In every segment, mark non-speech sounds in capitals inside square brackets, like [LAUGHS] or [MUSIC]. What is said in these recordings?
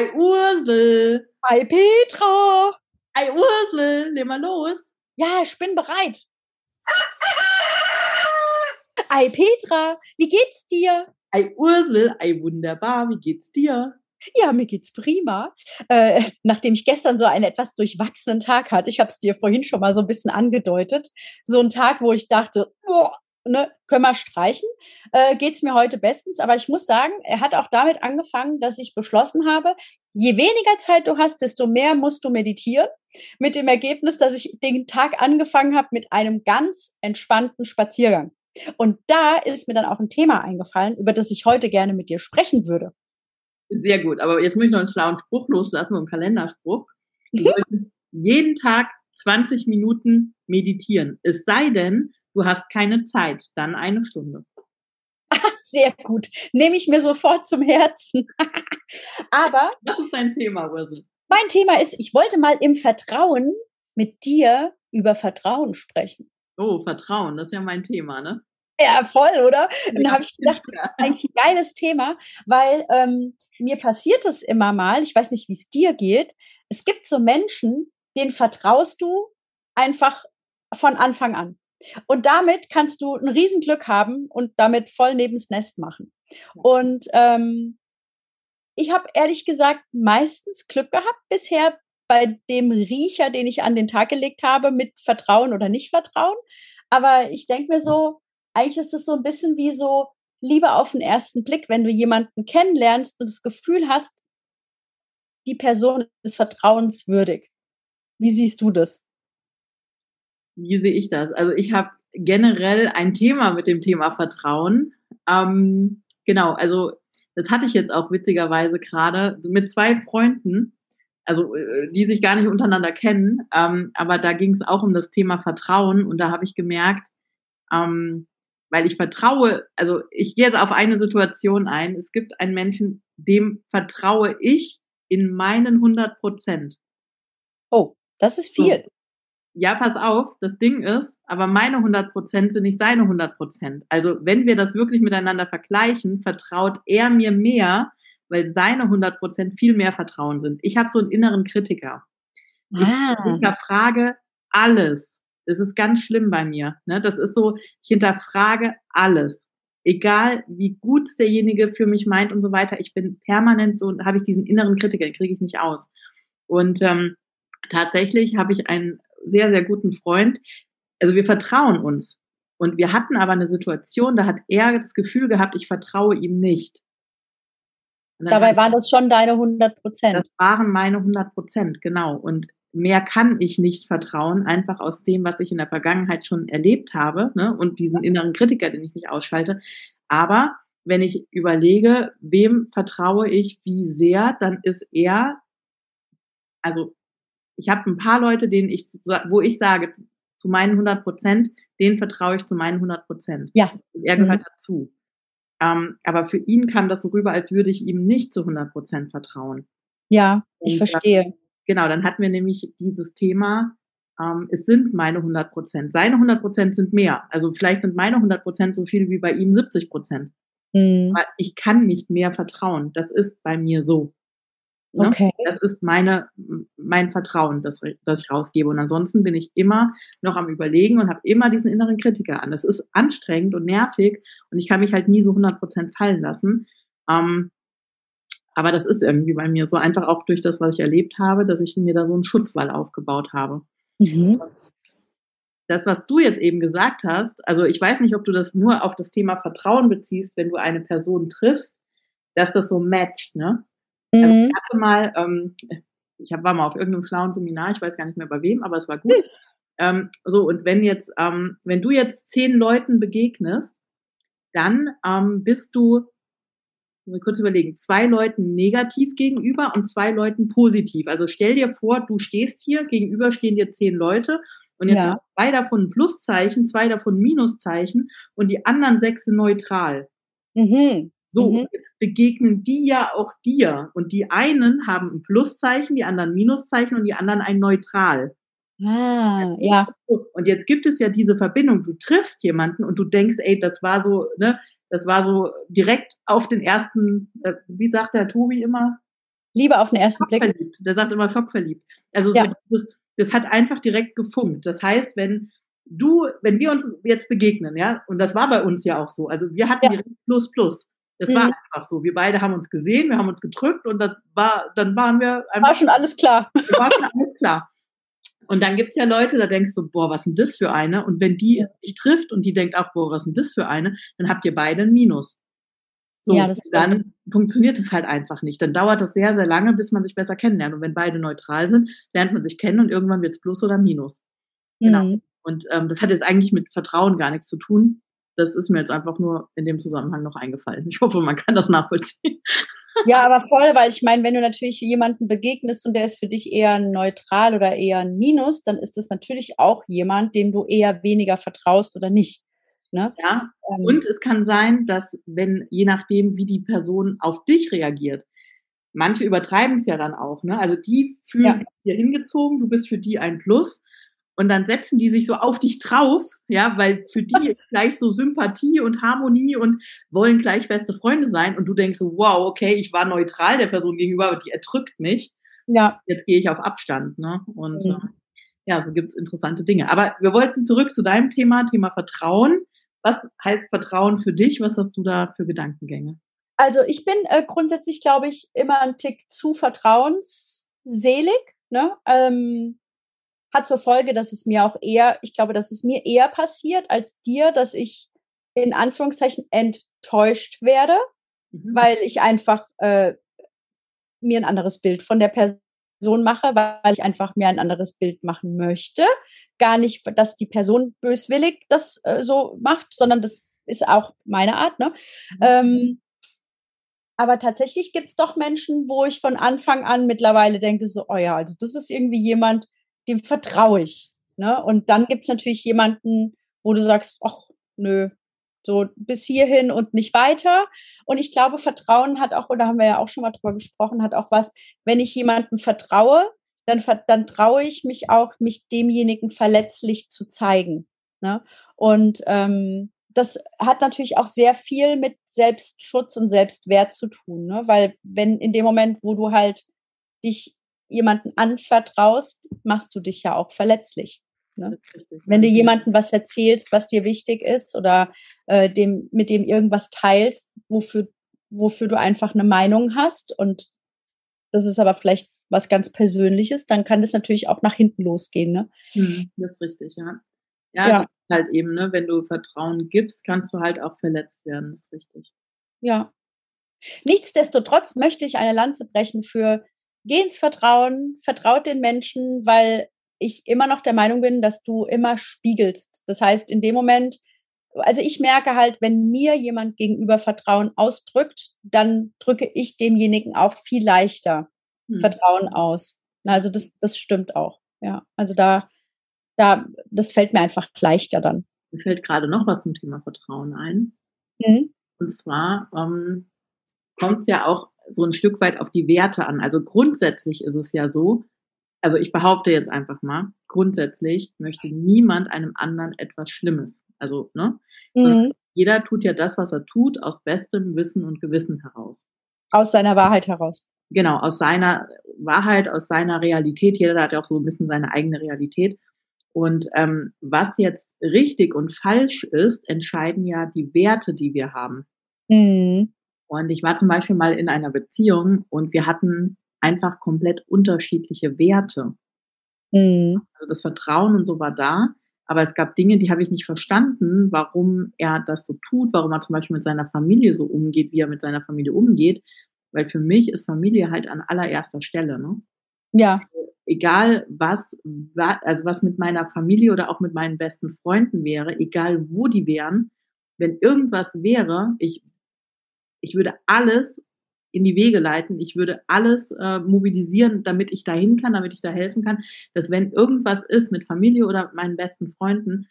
Ei Ursel. Hi Petra. Ei Ursel, leg mal los. Ja, ich bin bereit. Ei Petra, wie geht's dir? Ei Ursel, ei wunderbar, wie geht's dir? Ja, mir geht's prima. Äh, nachdem ich gestern so einen etwas durchwachsenen Tag hatte, ich habe es dir vorhin schon mal so ein bisschen angedeutet, so ein Tag, wo ich dachte, boah, ne, können wir streichen, äh, geht's mir heute bestens. Aber ich muss sagen, er hat auch damit angefangen, dass ich beschlossen habe, je weniger Zeit du hast, desto mehr musst du meditieren. Mit dem Ergebnis, dass ich den Tag angefangen habe mit einem ganz entspannten Spaziergang. Und da ist mir dann auch ein Thema eingefallen, über das ich heute gerne mit dir sprechen würde. Sehr gut, aber jetzt muss ich noch einen schlauen Spruch loslassen, einen Kalenderspruch. Du solltest jeden Tag 20 Minuten meditieren. Es sei denn, du hast keine Zeit, dann eine Stunde. [LAUGHS] Sehr gut. Nehme ich mir sofort zum Herzen. [LAUGHS] aber. Was ist dein Thema, Ursel? Mein Thema ist, ich wollte mal im Vertrauen mit dir über Vertrauen sprechen. Oh, Vertrauen, das ist ja mein Thema, ne? Ja, voll, oder? dann habe ich gedacht, das ist eigentlich ein geiles Thema, weil ähm, mir passiert es immer mal, ich weiß nicht, wie es dir geht, es gibt so Menschen, denen vertraust du einfach von Anfang an. Und damit kannst du ein Riesenglück haben und damit voll nebens Nest machen. Und ähm, ich habe ehrlich gesagt meistens Glück gehabt bisher bei dem Riecher, den ich an den Tag gelegt habe, mit Vertrauen oder nicht Vertrauen. Aber ich denke mir so, eigentlich ist es so ein bisschen wie so Liebe auf den ersten Blick, wenn du jemanden kennenlernst und das Gefühl hast, die Person ist vertrauenswürdig. Wie siehst du das? Wie sehe ich das? Also ich habe generell ein Thema mit dem Thema Vertrauen. Ähm, genau, also das hatte ich jetzt auch witzigerweise gerade mit zwei Freunden, also äh, die sich gar nicht untereinander kennen, ähm, aber da ging es auch um das Thema Vertrauen und da habe ich gemerkt, ähm, weil ich vertraue, also ich gehe jetzt auf eine Situation ein. Es gibt einen Menschen, dem vertraue ich in meinen 100 Prozent. Oh, das ist viel. So. Ja, pass auf, das Ding ist, aber meine 100 Prozent sind nicht seine 100 Prozent. Also wenn wir das wirklich miteinander vergleichen, vertraut er mir mehr, weil seine 100 Prozent viel mehr Vertrauen sind. Ich habe so einen inneren Kritiker. Ah. Ich hinterfrage alles. Das ist ganz schlimm bei mir. Ne? Das ist so, ich hinterfrage alles. Egal, wie gut derjenige für mich meint und so weiter. Ich bin permanent so, habe ich diesen inneren Kritiker, den kriege ich nicht aus. Und ähm, tatsächlich habe ich einen sehr, sehr guten Freund. Also wir vertrauen uns. Und wir hatten aber eine Situation, da hat er das Gefühl gehabt, ich vertraue ihm nicht. Dabei waren das schon deine 100 Prozent. Das waren meine 100 Prozent, genau. Und mehr kann ich nicht vertrauen, einfach aus dem, was ich in der Vergangenheit schon erlebt habe ne, und diesen inneren Kritiker, den ich nicht ausschalte. Aber wenn ich überlege, wem vertraue ich wie sehr, dann ist er, also ich habe ein paar Leute, denen ich, wo ich sage, zu meinen 100 Prozent, denen vertraue ich zu meinen 100 Prozent. Ja. Und er gehört mhm. dazu. Ähm, aber für ihn kam das so rüber, als würde ich ihm nicht zu 100 Prozent vertrauen. Ja, ich und, verstehe. Genau, dann hatten wir nämlich dieses Thema, ähm, es sind meine 100 Prozent. Seine 100 Prozent sind mehr. Also vielleicht sind meine 100 Prozent so viel wie bei ihm 70 Prozent. Mhm. Aber ich kann nicht mehr vertrauen. Das ist bei mir so. Ne? Okay. Das ist meine, mein Vertrauen, das, das ich rausgebe. Und ansonsten bin ich immer noch am Überlegen und habe immer diesen inneren Kritiker an. Das ist anstrengend und nervig und ich kann mich halt nie so 100 Prozent fallen lassen. Ähm, aber das ist irgendwie bei mir so einfach auch durch das, was ich erlebt habe, dass ich mir da so einen Schutzwall aufgebaut habe. Mhm. Das, was du jetzt eben gesagt hast, also ich weiß nicht, ob du das nur auf das Thema Vertrauen beziehst, wenn du eine Person triffst, dass das so matcht, ne? Also mhm. Also ich hatte mal, ähm, ich war mal auf irgendeinem schlauen Seminar, ich weiß gar nicht mehr bei wem, aber es war gut. Mhm. Ähm, so, und wenn jetzt, ähm, wenn du jetzt zehn Leuten begegnest, dann ähm, bist du mal kurz überlegen, zwei Leuten negativ gegenüber und zwei Leuten positiv. Also stell dir vor, du stehst hier, gegenüber stehen dir zehn Leute und jetzt ja. zwei davon Pluszeichen, zwei davon Minuszeichen und die anderen sechs sind neutral. Mhm. So mhm. begegnen die ja auch dir. Und die einen haben ein Pluszeichen, die anderen Minuszeichen und die anderen ein Neutral. Ah, ja. Und jetzt gibt es ja diese Verbindung. Du triffst jemanden und du denkst, ey, das war so, ne, das war so direkt auf den ersten, äh, wie sagt der Tobi immer? Liebe auf den ersten Blick. Verliebt. Der sagt immer schockverliebt. Also ja. dieses, das hat einfach direkt gefunkt. Das heißt, wenn du, wenn wir uns jetzt begegnen, ja, und das war bei uns ja auch so. Also wir hatten ja. direkt Plus Plus. Das mhm. war einfach so. Wir beide haben uns gesehen, wir haben uns gedrückt und das war, dann waren wir einfach. War schon alles klar. [LAUGHS] War schon alles klar. Und dann gibt's ja Leute, da denkst du, boah, was ist denn das für eine? Und wenn die dich trifft und die denkt auch, boah, was ist denn das für eine? Dann habt ihr beide ein Minus. So, ja, dann funktioniert es halt einfach nicht. Dann dauert das sehr, sehr lange, bis man sich besser kennenlernt. Und wenn beide neutral sind, lernt man sich kennen und irgendwann wird's Plus oder Minus. Genau. Mhm. Und ähm, das hat jetzt eigentlich mit Vertrauen gar nichts zu tun. Das ist mir jetzt einfach nur in dem Zusammenhang noch eingefallen. Ich hoffe, man kann das nachvollziehen. Ja, aber voll, weil ich meine, wenn du natürlich jemanden begegnest und der ist für dich eher neutral oder eher ein Minus, dann ist das natürlich auch jemand, dem du eher weniger vertraust oder nicht. Ne? Ja, ähm, und es kann sein, dass wenn, je nachdem, wie die Person auf dich reagiert, manche übertreiben es ja dann auch, ne? Also die fühlen ja. sich hier hingezogen, du bist für die ein Plus und dann setzen die sich so auf dich drauf, ja, weil für die [LAUGHS] gleich so Sympathie und Harmonie und wollen gleich beste Freunde sein und du denkst so, wow, okay, ich war neutral der Person gegenüber, aber die erdrückt mich. Ja. Jetzt gehe ich auf Abstand, ne? Und mhm. äh, ja, so gibt's interessante Dinge. Aber wir wollten zurück zu deinem Thema, Thema Vertrauen. Was heißt Vertrauen für dich? Was hast du da für Gedankengänge? Also ich bin äh, grundsätzlich, glaube ich, immer ein Tick zu vertrauensselig. Ne? Ähm, hat zur Folge, dass es mir auch eher, ich glaube, dass es mir eher passiert als dir, dass ich in Anführungszeichen enttäuscht werde, mhm. weil ich einfach äh, mir ein anderes Bild von der Person mache, weil ich einfach mir ein anderes Bild machen möchte. Gar nicht, dass die Person böswillig das äh, so macht, sondern das ist auch meine Art. Ne? Mhm. Ähm, aber tatsächlich gibt es doch Menschen, wo ich von Anfang an mittlerweile denke, so, oh ja, also das ist irgendwie jemand, dem vertraue ich. Ne? Und dann gibt's natürlich jemanden, wo du sagst, ach, nö, so bis hierhin und nicht weiter. Und ich glaube, Vertrauen hat auch, oder haben wir ja auch schon mal drüber gesprochen, hat auch was, wenn ich jemandem vertraue, dann, dann traue ich mich auch, mich demjenigen verletzlich zu zeigen. Ne? Und ähm, das hat natürlich auch sehr viel mit Selbstschutz und Selbstwert zu tun, ne? weil wenn in dem Moment, wo du halt dich jemanden anvertraust, machst du dich ja auch verletzlich. Ne? Wenn du jemandem was erzählst, was dir wichtig ist oder äh, dem, mit dem irgendwas teilst, wofür, wofür du einfach eine Meinung hast und das ist aber vielleicht was ganz Persönliches, dann kann das natürlich auch nach hinten losgehen. Ne? Hm, das ist richtig, ja. Ja, ja. halt eben, ne, wenn du Vertrauen gibst, kannst du halt auch verletzt werden, das ist richtig. Ja. Nichtsdestotrotz möchte ich eine Lanze brechen für geh ins Vertrauen, vertraut den Menschen, weil ich immer noch der Meinung bin, dass du immer spiegelst. Das heißt, in dem Moment, also ich merke halt, wenn mir jemand gegenüber Vertrauen ausdrückt, dann drücke ich demjenigen auch viel leichter hm. Vertrauen aus. Also das, das stimmt auch. Ja, also da, da, das fällt mir einfach leichter dann. Mir fällt gerade noch was zum Thema Vertrauen ein. Mhm. Und zwar ähm, kommt es ja auch so ein Stück weit auf die Werte an. Also grundsätzlich ist es ja so, also ich behaupte jetzt einfach mal, grundsätzlich möchte niemand einem anderen etwas Schlimmes. Also, ne? Mhm. Jeder tut ja das, was er tut, aus bestem Wissen und Gewissen heraus. Aus seiner Wahrheit heraus. Genau, aus seiner Wahrheit, aus seiner Realität. Jeder hat ja auch so ein bisschen seine eigene Realität. Und ähm, was jetzt richtig und falsch ist, entscheiden ja die Werte, die wir haben. Mhm. Und ich war zum Beispiel mal in einer Beziehung und wir hatten einfach komplett unterschiedliche Werte. Mhm. Also das Vertrauen und so war da, aber es gab Dinge, die habe ich nicht verstanden, warum er das so tut, warum er zum Beispiel mit seiner Familie so umgeht, wie er mit seiner Familie umgeht. Weil für mich ist Familie halt an allererster Stelle. Ne? Ja. Egal was, also was mit meiner Familie oder auch mit meinen besten Freunden wäre, egal wo die wären, wenn irgendwas wäre, ich ich würde alles in die Wege leiten. Ich würde alles äh, mobilisieren, damit ich da hin kann, damit ich da helfen kann. Dass wenn irgendwas ist mit Familie oder meinen besten Freunden,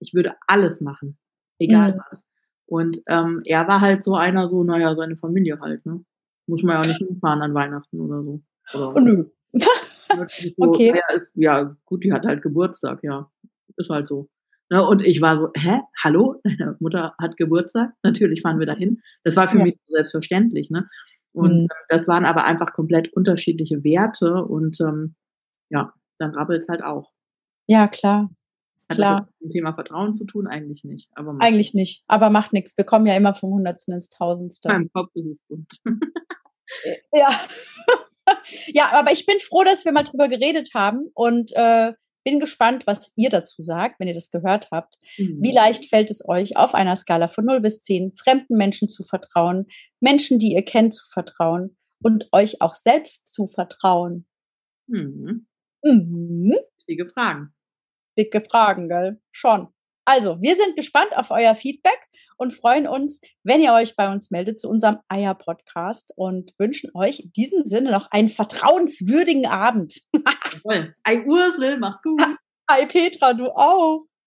ich würde alles machen, egal mhm. was. Und ähm, er war halt so einer, so, naja, seine Familie halt, ne? Muss man ja auch nicht hinfahren an Weihnachten oder so. Oder, oh, nö. [LAUGHS] so, okay. Ja, ist, ja, gut, die hat halt Geburtstag, ja. Ist halt so. Ne, und ich war so, hä, hallo, [LAUGHS] deine Mutter hat Geburtstag? Natürlich fahren wir dahin. Das war für ja. mich selbstverständlich. Ne? Und mhm. das waren aber einfach komplett unterschiedliche Werte und ähm, ja, dann rabbelt es halt auch. Ja, klar. Hat klar. das mit dem Thema Vertrauen zu tun? Eigentlich nicht. Aber Eigentlich nicht, aber macht nichts. Wir kommen ja immer vom Hundertsten ins Tausendste. Beim Kopf ist es gut. ja. [LAUGHS] ja, aber ich bin froh, dass wir mal drüber geredet haben und äh, bin gespannt, was ihr dazu sagt, wenn ihr das gehört habt. Mhm. Wie leicht fällt es euch, auf einer Skala von 0 bis 10 fremden Menschen zu vertrauen, Menschen, die ihr kennt, zu vertrauen und euch auch selbst zu vertrauen? Mhm. Mhm. Wichtige Fragen. Dicke Fragen, gell? Schon. Also, wir sind gespannt auf euer Feedback und freuen uns, wenn ihr euch bei uns meldet zu unserem Eier-Podcast und wünschen euch in diesem Sinne noch einen vertrauenswürdigen Abend. Jawohl. Ei Ursel, mach's gut. [LAUGHS] Ei Petra, du auch.